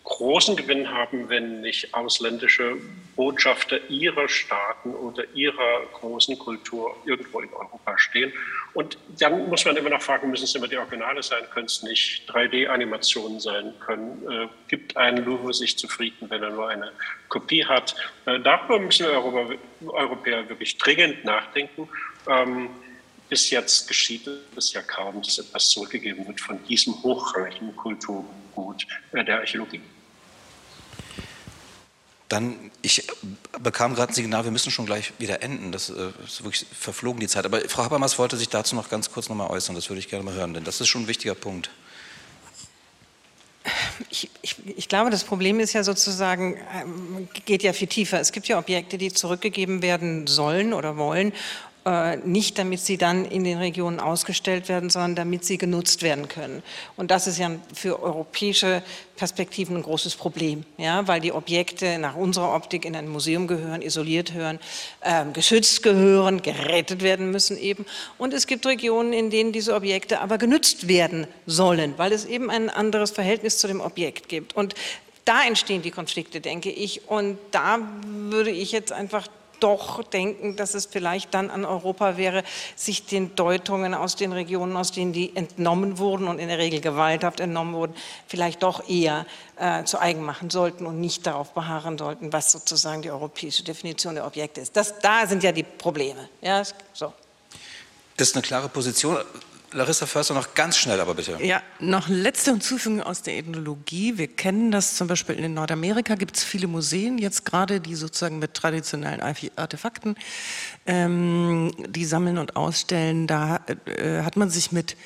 großen Gewinn haben, wenn nicht ausländische Botschafter ihrer Staaten oder ihrer großen Kultur irgendwo in Europa stehen. Und dann muss man immer noch fragen, müssen es immer die Originale sein, können es nicht 3D-Animationen sein, können, äh, gibt ein Louvre sich zufrieden, wenn er nur eine Kopie hat. Äh, darüber müssen wir Europa, Europäer wirklich dringend nachdenken. Ähm, bis jetzt geschieht es ja kaum, dass etwas zurückgegeben wird von diesem hochrangigen Kulturgut äh, der Archäologie. Dann, ich bekam gerade ein Signal, wir müssen schon gleich wieder enden. Das äh, ist wirklich verflogen die Zeit. Aber Frau Habermas wollte sich dazu noch ganz kurz nochmal äußern. Das würde ich gerne mal hören, denn das ist schon ein wichtiger Punkt. Ich, ich, ich, glaube, das Problem ist ja sozusagen, ähm, geht ja viel tiefer. Es gibt ja Objekte, die zurückgegeben werden sollen oder wollen nicht damit sie dann in den Regionen ausgestellt werden, sondern damit sie genutzt werden können. Und das ist ja für europäische Perspektiven ein großes Problem, ja, weil die Objekte nach unserer Optik in ein Museum gehören, isoliert gehören, äh, geschützt gehören, gerettet werden müssen eben. Und es gibt Regionen, in denen diese Objekte aber genützt werden sollen, weil es eben ein anderes Verhältnis zu dem Objekt gibt. Und da entstehen die Konflikte, denke ich. Und da würde ich jetzt einfach doch denken, dass es vielleicht dann an Europa wäre, sich den Deutungen aus den Regionen, aus denen die entnommen wurden und in der Regel gewalthaft entnommen wurden, vielleicht doch eher äh, zu eigen machen sollten und nicht darauf beharren sollten, was sozusagen die europäische Definition der Objekte ist. Das, da sind ja die Probleme. Ja, so. Das ist eine klare Position. Larissa Förster, noch ganz schnell aber bitte. Ja, noch letzte Hinzufügung aus der Ethnologie. Wir kennen das zum Beispiel in Nordamerika, gibt es viele Museen jetzt gerade, die sozusagen mit traditionellen Artefakten, ähm, die sammeln und ausstellen. Da äh, hat man sich mit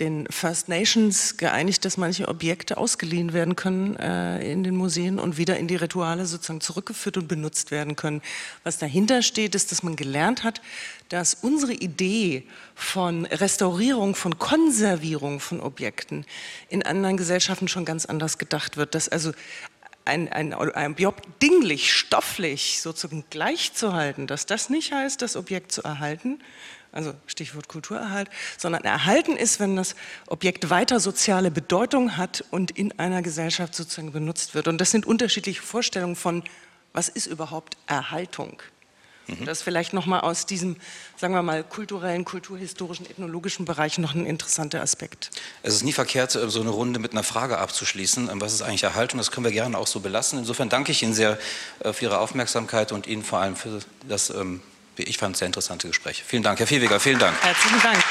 den First Nations geeinigt, dass manche Objekte ausgeliehen werden können äh, in den Museen und wieder in die Rituale sozusagen zurückgeführt und benutzt werden können. Was dahinter steht, ist, dass man gelernt hat, dass unsere Idee von Restaurierung, von Konservierung von Objekten in anderen Gesellschaften schon ganz anders gedacht wird. Dass also ein, ein, ein Objekt dinglich, stofflich sozusagen gleichzuhalten, dass das nicht heißt, das Objekt zu erhalten, also Stichwort Kulturerhalt, sondern erhalten ist, wenn das Objekt weiter soziale Bedeutung hat und in einer Gesellschaft sozusagen benutzt wird. Und das sind unterschiedliche Vorstellungen von, was ist überhaupt Erhaltung? Mhm. Das vielleicht nochmal aus diesem, sagen wir mal, kulturellen, kulturhistorischen, ethnologischen Bereich noch ein interessanter Aspekt. Es ist nie verkehrt, so eine Runde mit einer Frage abzuschließen. Was ist eigentlich Erhaltung? Das können wir gerne auch so belassen. Insofern danke ich Ihnen sehr äh, für Ihre Aufmerksamkeit und Ihnen vor allem für das ähm, wie ich fand, sehr interessante Gespräche. Vielen Dank, Herr Viehweger, vielen Dank. Herzlichen Dank.